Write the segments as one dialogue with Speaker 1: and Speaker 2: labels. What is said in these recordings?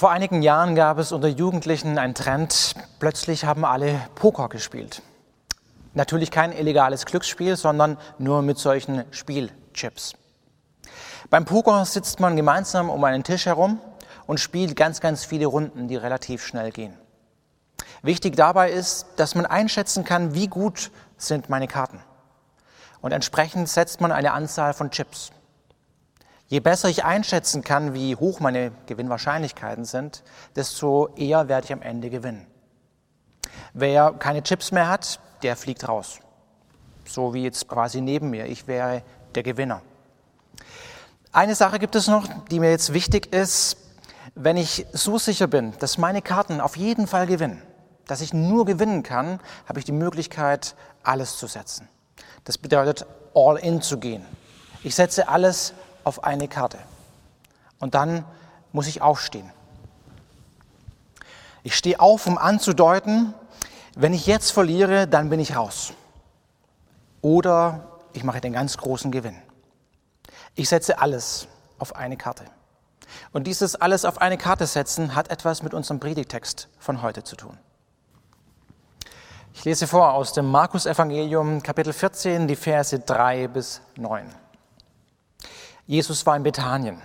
Speaker 1: Vor einigen Jahren gab es unter Jugendlichen einen Trend, plötzlich haben alle Poker gespielt. Natürlich kein illegales Glücksspiel, sondern nur mit solchen Spielchips. Beim Poker sitzt man gemeinsam um einen Tisch herum und spielt ganz, ganz viele Runden, die relativ schnell gehen. Wichtig dabei ist, dass man einschätzen kann, wie gut sind meine Karten. Und entsprechend setzt man eine Anzahl von Chips. Je besser ich einschätzen kann, wie hoch meine Gewinnwahrscheinlichkeiten sind, desto eher werde ich am Ende gewinnen. Wer keine Chips mehr hat, der fliegt raus. So wie jetzt quasi neben mir. Ich wäre der Gewinner. Eine Sache gibt es noch, die mir jetzt wichtig ist. Wenn ich so sicher bin, dass meine Karten auf jeden Fall gewinnen, dass ich nur gewinnen kann, habe ich die Möglichkeit, alles zu setzen. Das bedeutet, all in zu gehen. Ich setze alles auf eine Karte. Und dann muss ich aufstehen. Ich stehe auf, um anzudeuten, wenn ich jetzt verliere, dann bin ich raus. Oder ich mache den ganz großen Gewinn. Ich setze alles auf eine Karte. Und dieses alles auf eine Karte setzen hat etwas mit unserem Predigtext von heute zu tun. Ich lese vor aus dem Markus Evangelium Kapitel 14, die Verse 3 bis 9. Jesus war in Bethanien.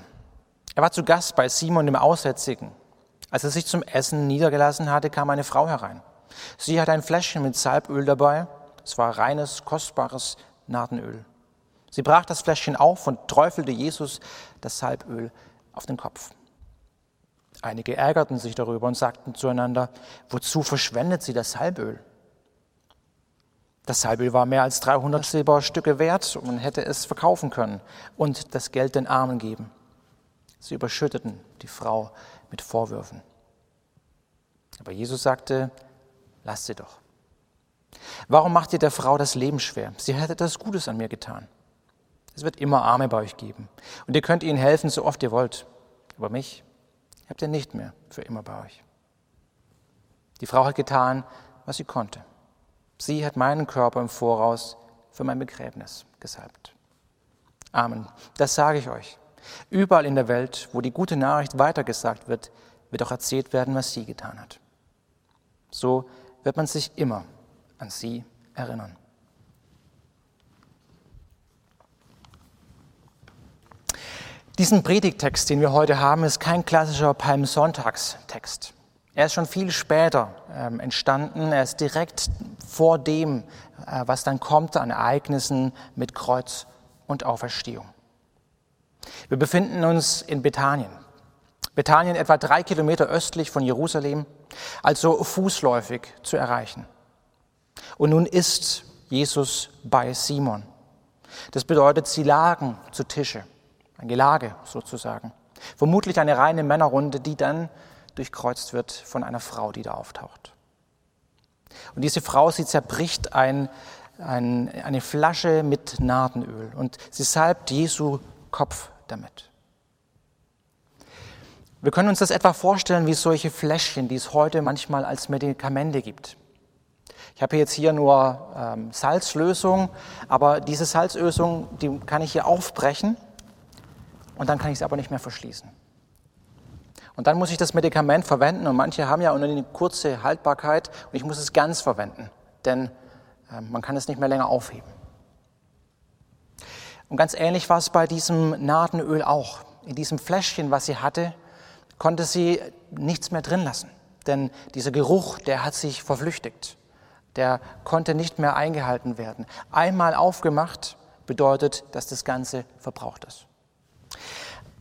Speaker 1: Er war zu Gast bei Simon dem Aussätzigen. Als er sich zum Essen niedergelassen hatte, kam eine Frau herein. Sie hatte ein Fläschchen mit Salböl dabei. Es war reines, kostbares Nadenöl. Sie brach das Fläschchen auf und träufelte Jesus das Salböl auf den Kopf. Einige ärgerten sich darüber und sagten zueinander, wozu verschwendet sie das Salböl? Das Salböl war mehr als 300 Silberstücke wert und man hätte es verkaufen können und das Geld den Armen geben. Sie überschütteten die Frau mit Vorwürfen. Aber Jesus sagte, lasst sie doch. Warum macht ihr der Frau das Leben schwer? Sie hätte etwas Gutes an mir getan. Es wird immer Arme bei euch geben und ihr könnt ihnen helfen, so oft ihr wollt. Aber mich habt ihr nicht mehr für immer bei euch. Die Frau hat getan, was sie konnte. Sie hat meinen Körper im Voraus für mein Begräbnis gesalbt. Amen. Das sage ich euch. Überall in der Welt, wo die gute Nachricht weitergesagt wird, wird auch erzählt werden, was sie getan hat. So wird man sich immer an sie erinnern. Diesen Predigtext, den wir heute haben, ist kein klassischer Palmsonntagstext. Er ist schon viel später ähm, entstanden. Er ist direkt vor dem, äh, was dann kommt an Ereignissen mit Kreuz und Auferstehung. Wir befinden uns in Bethanien. Bethanien etwa drei Kilometer östlich von Jerusalem, also fußläufig zu erreichen. Und nun ist Jesus bei Simon. Das bedeutet, sie lagen zu Tische, ein Gelage sozusagen. Vermutlich eine reine Männerrunde, die dann durchkreuzt wird von einer Frau, die da auftaucht. Und diese Frau, sie zerbricht ein, ein, eine Flasche mit Nardenöl und sie salbt Jesu Kopf damit. Wir können uns das etwa vorstellen wie solche Fläschchen, die es heute manchmal als Medikamente gibt. Ich habe jetzt hier nur ähm, Salzlösung, aber diese Salzlösung, die kann ich hier aufbrechen und dann kann ich sie aber nicht mehr verschließen. Und dann muss ich das Medikament verwenden und manche haben ja nur eine kurze Haltbarkeit und ich muss es ganz verwenden, denn äh, man kann es nicht mehr länger aufheben. Und ganz ähnlich war es bei diesem Nadenöl auch. In diesem Fläschchen, was sie hatte, konnte sie nichts mehr drin lassen, denn dieser Geruch, der hat sich verflüchtigt. Der konnte nicht mehr eingehalten werden. Einmal aufgemacht bedeutet, dass das Ganze verbraucht ist.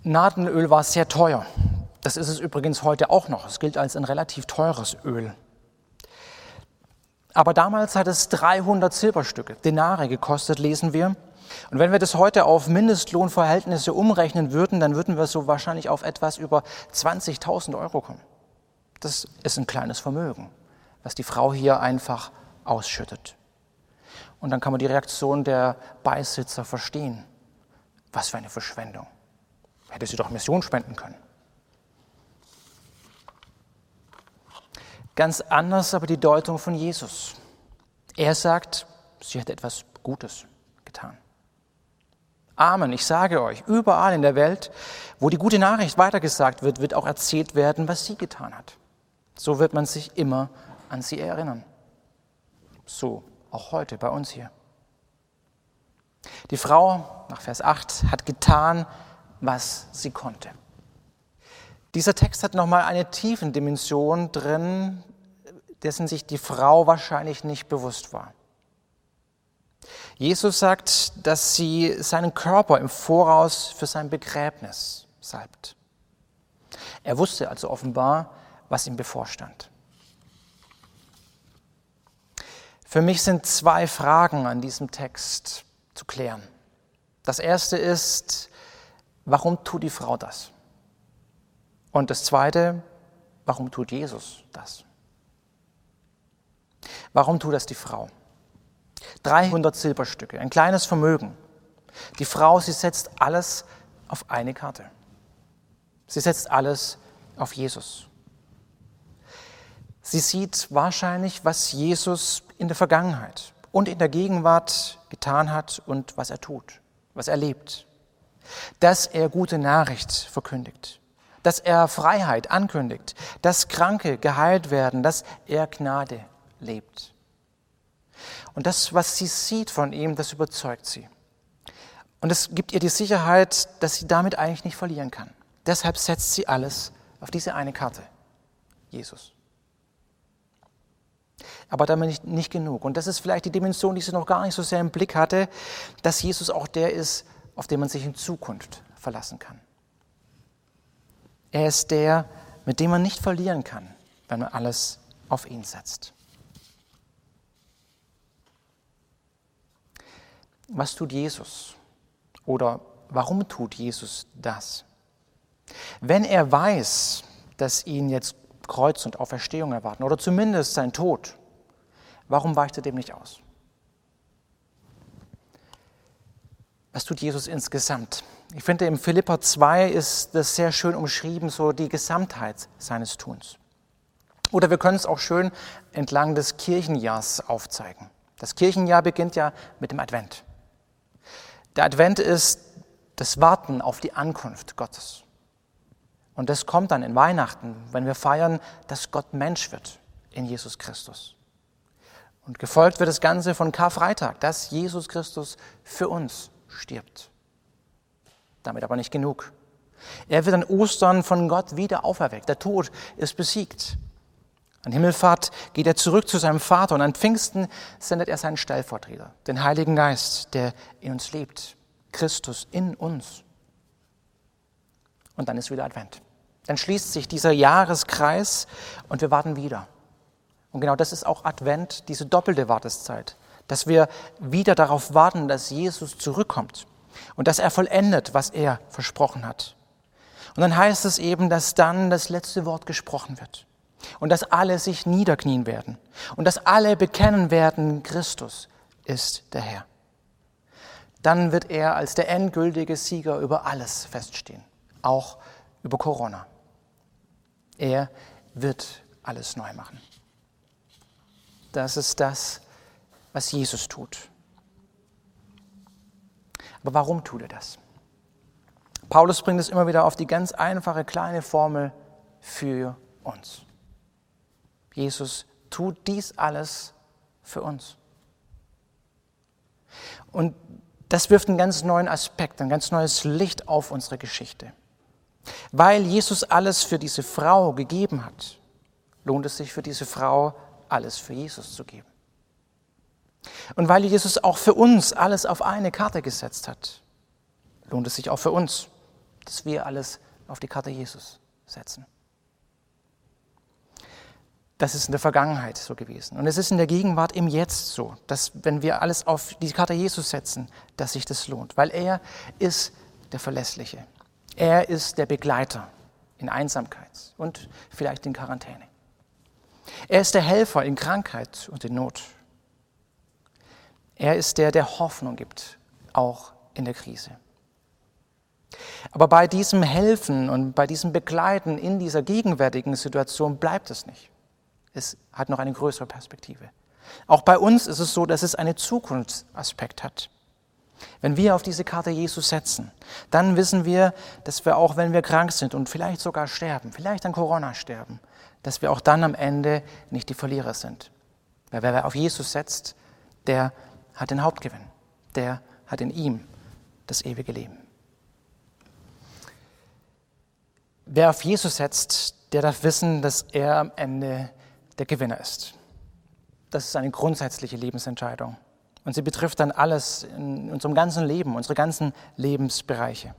Speaker 1: Nadenöl war sehr teuer. Das ist es übrigens heute auch noch. Es gilt als ein relativ teures Öl. Aber damals hat es 300 Silberstücke, Denare gekostet, lesen wir. Und wenn wir das heute auf Mindestlohnverhältnisse umrechnen würden, dann würden wir so wahrscheinlich auf etwas über 20.000 Euro kommen. Das ist ein kleines Vermögen, was die Frau hier einfach ausschüttet. Und dann kann man die Reaktion der Beisitzer verstehen. Was für eine Verschwendung. Hätte sie doch Mission spenden können. Ganz anders aber die Deutung von Jesus. Er sagt, sie hat etwas Gutes getan. Amen, ich sage euch, überall in der Welt, wo die gute Nachricht weitergesagt wird, wird auch erzählt werden, was sie getan hat. So wird man sich immer an sie erinnern. So auch heute bei uns hier. Die Frau, nach Vers 8, hat getan, was sie konnte. Dieser Text hat nochmal eine tiefen Dimension drin, dessen sich die Frau wahrscheinlich nicht bewusst war. Jesus sagt, dass sie seinen Körper im Voraus für sein Begräbnis salbt. Er wusste also offenbar, was ihm bevorstand. Für mich sind zwei Fragen an diesem Text zu klären. Das erste ist, warum tut die Frau das? Und das zweite, warum tut Jesus das? Warum tut das die Frau? 300 Silberstücke, ein kleines Vermögen. Die Frau, sie setzt alles auf eine Karte. Sie setzt alles auf Jesus. Sie sieht wahrscheinlich, was Jesus in der Vergangenheit und in der Gegenwart getan hat und was er tut, was er lebt. Dass er gute Nachricht verkündigt, dass er Freiheit ankündigt, dass Kranke geheilt werden, dass er Gnade lebt. Und das, was sie sieht von ihm, das überzeugt sie. Und es gibt ihr die Sicherheit, dass sie damit eigentlich nicht verlieren kann. Deshalb setzt sie alles auf diese eine Karte. Jesus. Aber damit nicht, nicht genug. Und das ist vielleicht die Dimension, die sie noch gar nicht so sehr im Blick hatte, dass Jesus auch der ist, auf den man sich in Zukunft verlassen kann. Er ist der, mit dem man nicht verlieren kann, wenn man alles auf ihn setzt. Was tut Jesus? Oder warum tut Jesus das? Wenn er weiß, dass ihn jetzt Kreuz und Auferstehung erwarten oder zumindest sein Tod, warum weicht er dem nicht aus? Was tut Jesus insgesamt? Ich finde, im Philippa 2 ist das sehr schön umschrieben, so die Gesamtheit seines Tuns. Oder wir können es auch schön entlang des Kirchenjahrs aufzeigen. Das Kirchenjahr beginnt ja mit dem Advent. Der Advent ist das Warten auf die Ankunft Gottes. Und das kommt dann in Weihnachten, wenn wir feiern, dass Gott Mensch wird in Jesus Christus. Und gefolgt wird das Ganze von Karfreitag, dass Jesus Christus für uns stirbt. Damit aber nicht genug. Er wird an Ostern von Gott wieder auferweckt. Der Tod ist besiegt. An Himmelfahrt geht er zurück zu seinem Vater und an Pfingsten sendet er seinen Stellvertreter, den Heiligen Geist, der in uns lebt. Christus in uns. Und dann ist wieder Advent. Dann schließt sich dieser Jahreskreis und wir warten wieder. Und genau das ist auch Advent, diese doppelte Warteszeit, dass wir wieder darauf warten, dass Jesus zurückkommt und dass er vollendet, was er versprochen hat. Und dann heißt es eben, dass dann das letzte Wort gesprochen wird und dass alle sich niederknien werden und dass alle bekennen werden, Christus ist der Herr. Dann wird er als der endgültige Sieger über alles feststehen, auch über Corona. Er wird alles neu machen. Das ist das, was Jesus tut. Aber warum tut er das? Paulus bringt es immer wieder auf die ganz einfache kleine Formel für uns. Jesus tut dies alles für uns. Und das wirft einen ganz neuen Aspekt, ein ganz neues Licht auf unsere Geschichte. Weil Jesus alles für diese Frau gegeben hat, lohnt es sich für diese Frau, alles für Jesus zu geben. Und weil Jesus auch für uns alles auf eine Karte gesetzt hat, lohnt es sich auch für uns, dass wir alles auf die Karte Jesus setzen. Das ist in der Vergangenheit so gewesen. Und es ist in der Gegenwart im Jetzt so, dass wenn wir alles auf die Karte Jesus setzen, dass sich das lohnt. Weil er ist der Verlässliche. Er ist der Begleiter in Einsamkeit und vielleicht in Quarantäne. Er ist der Helfer in Krankheit und in Not. Er ist der, der Hoffnung gibt, auch in der Krise. Aber bei diesem Helfen und bei diesem Begleiten in dieser gegenwärtigen Situation bleibt es nicht. Es hat noch eine größere Perspektive. Auch bei uns ist es so, dass es einen Zukunftsaspekt hat. Wenn wir auf diese Karte Jesus setzen, dann wissen wir, dass wir auch, wenn wir krank sind und vielleicht sogar sterben, vielleicht an Corona sterben, dass wir auch dann am Ende nicht die Verlierer sind. Weil wer auf Jesus setzt, der hat den Hauptgewinn. Der hat in ihm das ewige Leben. Wer auf Jesus setzt, der darf wissen, dass er am Ende der Gewinner ist. Das ist eine grundsätzliche Lebensentscheidung. Und sie betrifft dann alles in unserem ganzen Leben, unsere ganzen Lebensbereiche.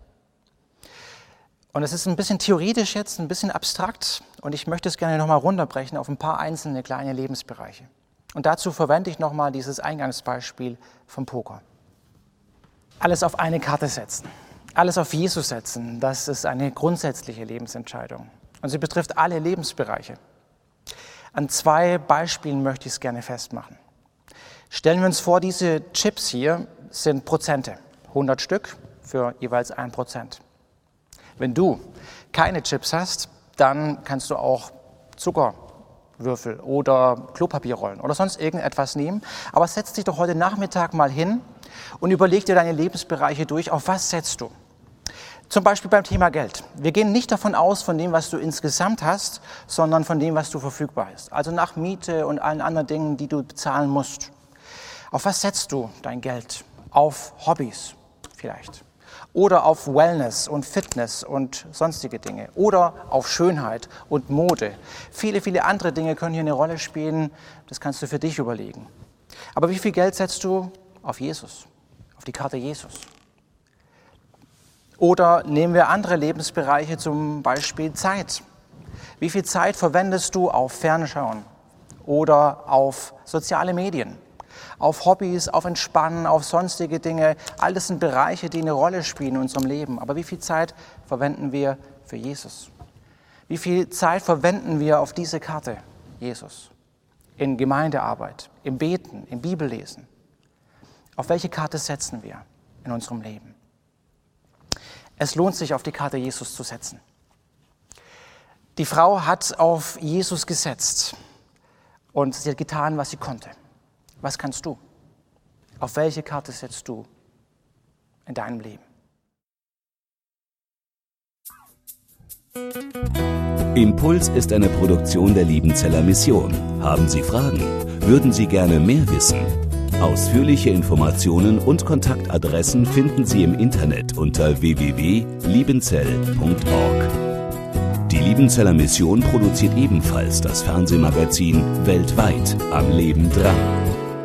Speaker 1: Und es ist ein bisschen theoretisch jetzt, ein bisschen abstrakt und ich möchte es gerne nochmal runterbrechen auf ein paar einzelne kleine Lebensbereiche. Und dazu verwende ich nochmal dieses Eingangsbeispiel vom Poker. Alles auf eine Karte setzen, alles auf Jesus setzen, das ist eine grundsätzliche Lebensentscheidung. Und sie betrifft alle Lebensbereiche. An zwei Beispielen möchte ich es gerne festmachen. Stellen wir uns vor, diese Chips hier sind Prozente, 100 Stück für jeweils ein Prozent. Wenn du keine Chips hast, dann kannst du auch Zuckerwürfel oder Klopapierrollen oder sonst irgendetwas nehmen. Aber setz dich doch heute Nachmittag mal hin und überleg dir deine Lebensbereiche durch. Auf was setzt du? Zum Beispiel beim Thema Geld. Wir gehen nicht davon aus, von dem, was du insgesamt hast, sondern von dem, was du verfügbar hast. Also nach Miete und allen anderen Dingen, die du bezahlen musst. Auf was setzt du dein Geld? Auf Hobbys vielleicht oder auf Wellness und Fitness und sonstige Dinge oder auf Schönheit und Mode. Viele, viele andere Dinge können hier eine Rolle spielen. Das kannst du für dich überlegen. Aber wie viel Geld setzt du auf Jesus, auf die Karte Jesus? Oder nehmen wir andere Lebensbereiche, zum Beispiel Zeit. Wie viel Zeit verwendest du auf Fernschauen oder auf soziale Medien? Auf Hobbys, auf Entspannen, auf sonstige Dinge. Alles sind Bereiche, die eine Rolle spielen in unserem Leben. Aber wie viel Zeit verwenden wir für Jesus? Wie viel Zeit verwenden wir auf diese Karte, Jesus? In Gemeindearbeit, im Beten, im Bibellesen. Auf welche Karte setzen wir in unserem Leben? Es lohnt sich, auf die Karte Jesus zu setzen. Die Frau hat auf Jesus gesetzt und sie hat getan, was sie konnte. Was kannst du? Auf welche Karte setzt du in deinem Leben?
Speaker 2: Impuls ist eine Produktion der Liebenzeller Mission. Haben Sie Fragen? Würden Sie gerne mehr wissen? Ausführliche Informationen und Kontaktadressen finden Sie im Internet unter www.liebenzell.org. Die Liebenzeller Mission produziert ebenfalls das Fernsehmagazin Weltweit am Leben dran.